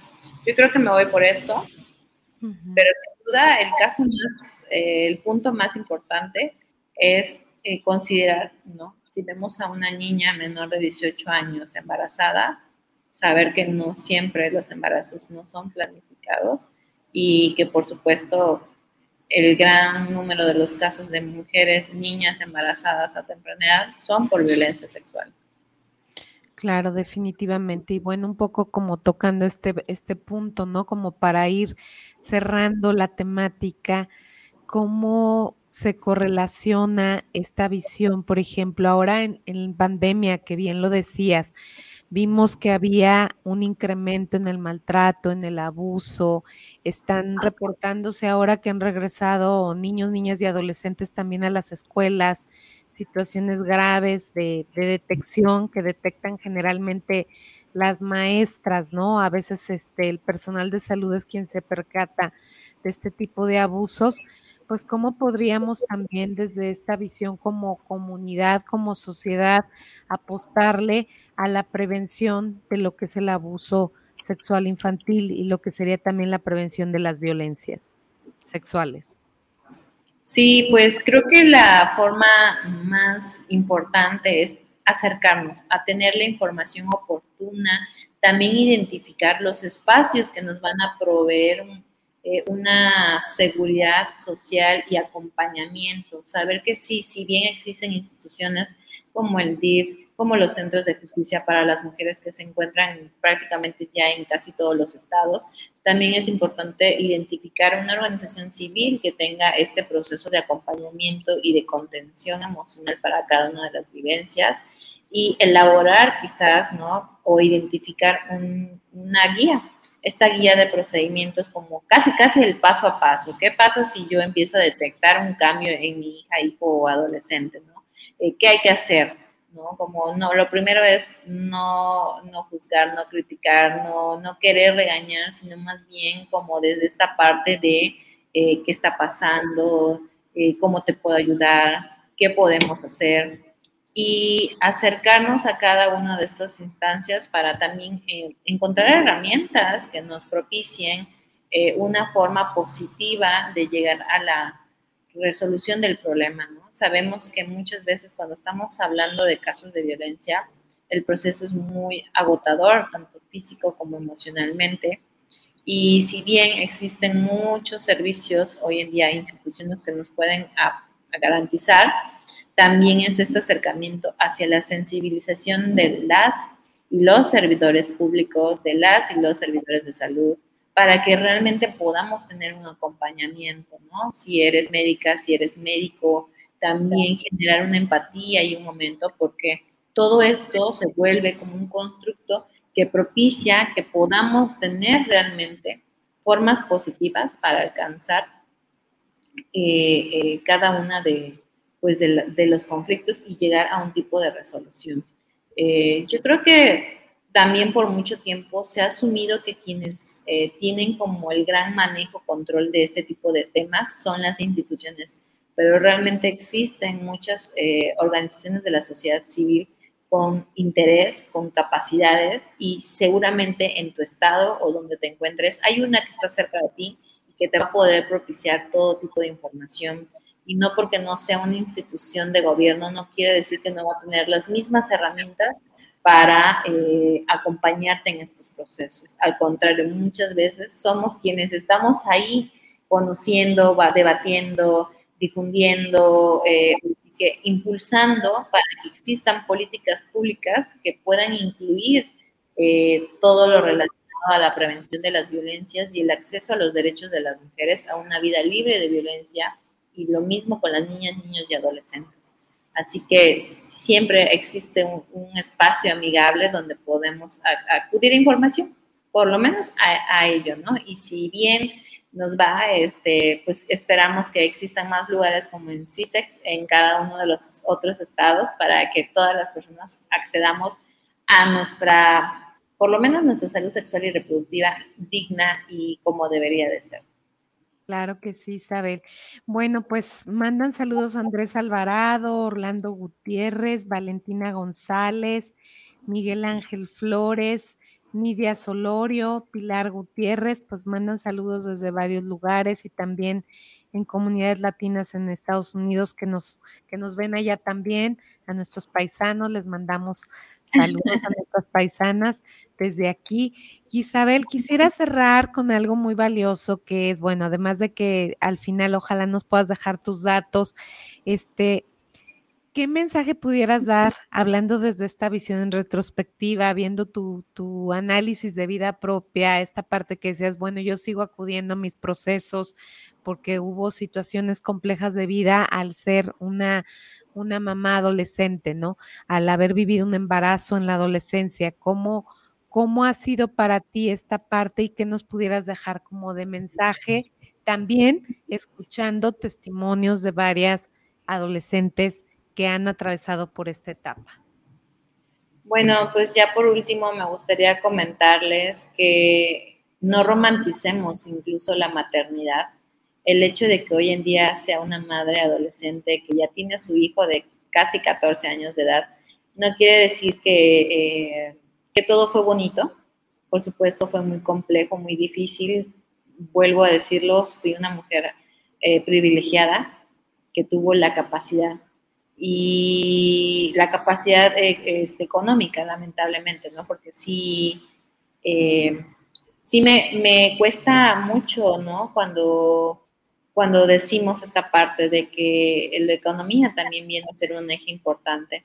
yo creo que me voy por esto, pero sin duda el caso más, eh, el punto más importante es eh, considerar, ¿no? Si vemos a una niña menor de 18 años embarazada, saber que no siempre los embarazos no son planificados y que por supuesto el gran número de los casos de mujeres, niñas embarazadas a temprana edad son por violencia sexual. Claro, definitivamente. Y bueno, un poco como tocando este, este punto, ¿no? Como para ir cerrando la temática, ¿cómo se correlaciona esta visión? Por ejemplo, ahora en, en pandemia, que bien lo decías, Vimos que había un incremento en el maltrato, en el abuso. Están reportándose ahora que han regresado niños, niñas y adolescentes también a las escuelas, situaciones graves de, detección que detectan generalmente las maestras, ¿no? A veces este, el personal de salud es quien se percata de este tipo de abusos pues cómo podríamos también desde esta visión como comunidad, como sociedad, apostarle a la prevención de lo que es el abuso sexual infantil y lo que sería también la prevención de las violencias sexuales. Sí, pues creo que la forma más importante es acercarnos a tener la información oportuna, también identificar los espacios que nos van a proveer eh, una seguridad social y acompañamiento, saber que sí, si bien existen instituciones como el DIF, como los centros de justicia para las mujeres que se encuentran prácticamente ya en casi todos los estados, también es importante identificar una organización civil que tenga este proceso de acompañamiento y de contención emocional para cada una de las vivencias y elaborar quizás, ¿no? O identificar una guía esta guía de procedimientos como casi, casi el paso a paso. ¿Qué pasa si yo empiezo a detectar un cambio en mi hija, hijo o adolescente? ¿no? Eh, ¿Qué hay que hacer? ¿No? Como no, lo primero es no, no juzgar, no criticar, no, no querer regañar, sino más bien como desde esta parte de eh, qué está pasando, eh, cómo te puedo ayudar, qué podemos hacer y acercarnos a cada una de estas instancias para también eh, encontrar herramientas que nos propicien una forma positiva de llegar a la resolución del problema. ¿no? Sabemos que muchas veces cuando estamos hablando de casos de violencia, el proceso es muy agotador, tanto físico como emocionalmente. Y si bien existen muchos servicios hoy en día, instituciones que nos pueden garantizar, también es este acercamiento hacia la sensibilización de las y los servidores públicos, de las y los servidores de salud, para que realmente podamos tener un acompañamiento, ¿no? Si eres médica, si eres médico, también generar una empatía y un momento, porque todo esto se vuelve como un constructo que propicia que podamos tener realmente formas positivas para alcanzar eh, eh, cada una de, pues de, los conflictos y llegar a un tipo de resolución. Eh, yo creo que también por mucho tiempo se ha asumido que quienes tienen como el gran manejo, control de este tipo de temas son las instituciones, pero realmente existen muchas eh, organizaciones de la sociedad civil con interés, con capacidades y seguramente en tu estado o donde te encuentres hay una que está cerca de ti y que te va a poder propiciar todo tipo de información y no porque no sea una institución de gobierno, no quiere decir que no va a tener las mismas herramientas para eh, acompañarte en estos procesos. Al contrario, muchas veces somos quienes estamos ahí conociendo, debatiendo, difundiendo, eh, que impulsando para que existan políticas públicas que puedan incluir eh, todo lo relacionado a la prevención de las violencias y el acceso a los derechos de las mujeres a una vida libre de violencia y lo mismo con las niñas, niños y adolescentes. Así que siempre existe un, espacio amigable donde podemos acudir a información, por lo menos a, ello, ¿no? Y si bien nos va, este, pues esperamos que existan más lugares como en CISEX en cada uno de los otros estados para que todas las personas accedamos a nuestra, por lo menos nuestra salud sexual y reproductiva digna y como debería de ser. Claro que sí, Isabel. Bueno, pues mandan saludos Andrés Alvarado, Orlando Gutiérrez, Valentina González, Miguel Ángel Flores, Nidia Solorio, Pilar Gutiérrez, pues mandan saludos desde varios lugares y también en comunidades latinas en Estados Unidos que nos, que nos ven allá también, a nuestros paisanos, les mandamos saludos a nuestras paisanas desde aquí. Isabel, quisiera cerrar con algo muy valioso que es, bueno, además de que al final ojalá nos puedas dejar tus datos, este, ¿Qué mensaje pudieras dar hablando desde esta visión en retrospectiva, viendo tu, tu, análisis de vida propia, esta parte que decías, bueno, yo sigo acudiendo a mis procesos porque hubo situaciones complejas de vida al ser una, una mamá adolescente, ¿no? Al haber vivido un embarazo en la adolescencia, ¿cómo, ¿cómo ha sido para ti esta parte y qué nos pudieras dejar como de mensaje? También escuchando testimonios de varias adolescentes han atravesado por esta etapa. Bueno, pues ya por último me gustaría comentarles que no romanticemos incluso la maternidad. El hecho de que hoy en día sea una madre adolescente que ya tiene a su hijo de casi 14 años de edad, no quiere decir que, eh, que todo fue bonito. Por supuesto, fue muy complejo, muy difícil. Vuelvo a decirlo, fui una mujer eh, privilegiada que tuvo la capacidad y la capacidad eh, este, económica, lamentablemente, ¿no? Porque sí, eh, sí me, me, cuesta mucho, ¿no? Cuando, cuando decimos esta parte de que la economía también viene a ser un eje importante.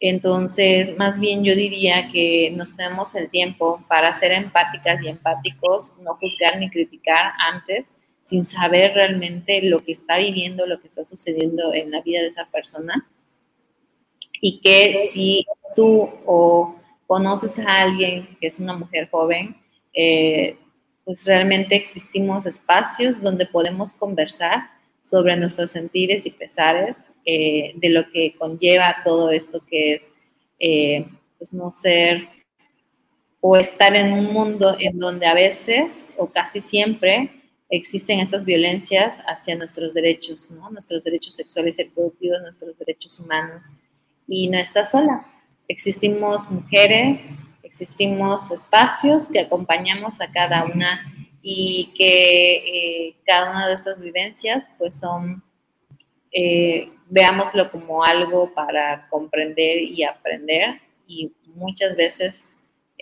Entonces, más bien yo diría que nos tenemos el tiempo para ser empáticas y empáticos, no juzgar ni criticar antes sin saber realmente lo que está viviendo, lo que está sucediendo en la vida de esa persona. Y que si tú o conoces a alguien que es una mujer joven, eh, pues realmente existimos espacios donde podemos conversar sobre nuestros sentires y pesares, eh, de lo que conlleva todo esto que es eh, pues no ser o estar en un mundo en donde a veces o casi siempre existen estas violencias hacia nuestros derechos, ¿no? nuestros derechos sexuales y reproductivos, nuestros derechos humanos. Y no está sola. Existimos mujeres, existimos espacios que acompañamos a cada una y que eh, cada una de estas vivencias pues son, eh, veámoslo como algo para comprender y aprender y muchas veces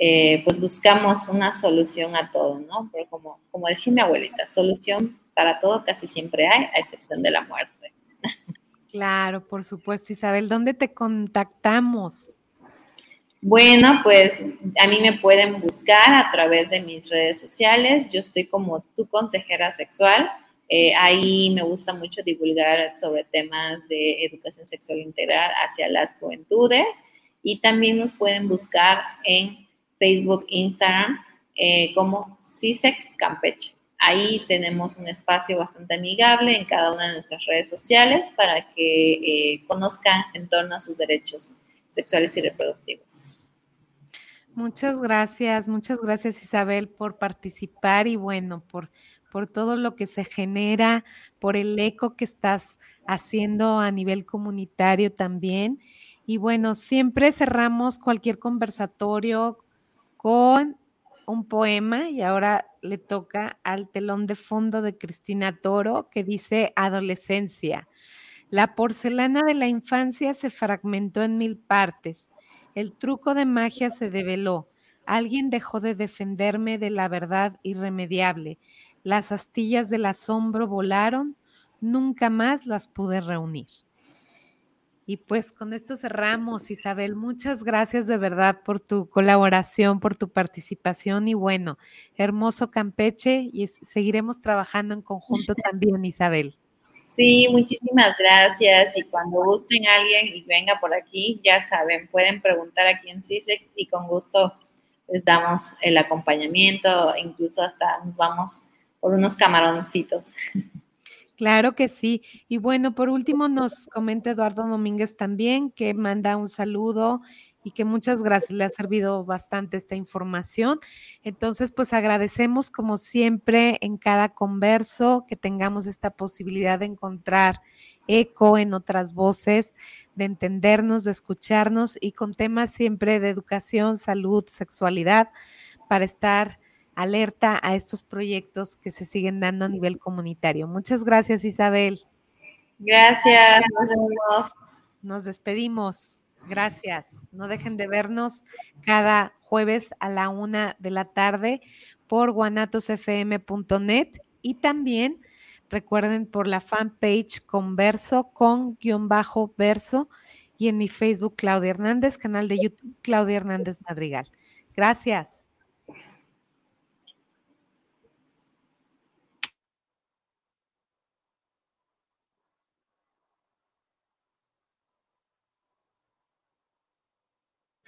eh, pues buscamos una solución a todo, ¿no? Pero como, como decía mi abuelita, solución para todo casi siempre hay, a excepción de la muerte. Claro, por supuesto. Isabel, ¿dónde te contactamos? Bueno, pues a mí me pueden buscar a través de mis redes sociales. Yo estoy como tu consejera sexual. Eh, ahí me gusta mucho divulgar sobre temas de educación sexual integral hacia las juventudes. Y también nos pueden buscar en Facebook, Instagram, eh, como CISEX Campeche. Ahí tenemos un espacio bastante amigable en cada una de nuestras redes sociales para que eh, conozcan en torno a sus derechos sexuales y reproductivos. Muchas gracias, muchas gracias Isabel por participar y bueno, por, por todo lo que se genera, por el eco que estás haciendo a nivel comunitario también. Y bueno, siempre cerramos cualquier conversatorio con un poema y ahora le toca al telón de fondo de Cristina Toro que dice Adolescencia. La porcelana de la infancia se fragmentó en mil partes. El truco de magia se develó. Alguien dejó de defenderme de la verdad irremediable. Las astillas del asombro volaron. Nunca más las pude reunir. Y pues con esto cerramos, Isabel. Muchas gracias de verdad por tu colaboración, por tu participación y bueno, hermoso Campeche y seguiremos trabajando en conjunto también, Isabel. Sí, muchísimas gracias y cuando gusten a alguien y venga por aquí, ya saben, pueden preguntar aquí en CISEX y con gusto les damos el acompañamiento, incluso hasta nos vamos por unos camaroncitos. Claro que sí. Y bueno, por último nos comenta Eduardo Domínguez también que manda un saludo y que muchas gracias, le ha servido bastante esta información. Entonces, pues agradecemos como siempre en cada converso que tengamos esta posibilidad de encontrar eco en otras voces, de entendernos, de escucharnos y con temas siempre de educación, salud, sexualidad, para estar alerta a estos proyectos que se siguen dando a nivel comunitario. Muchas gracias, Isabel. Gracias, nos vemos. Nos despedimos. Gracias. No dejen de vernos cada jueves a la una de la tarde por guanatosfm.net y también recuerden por la fanpage Converso con guion bajo verso y en mi Facebook Claudia Hernández, canal de YouTube Claudia Hernández Madrigal. Gracias.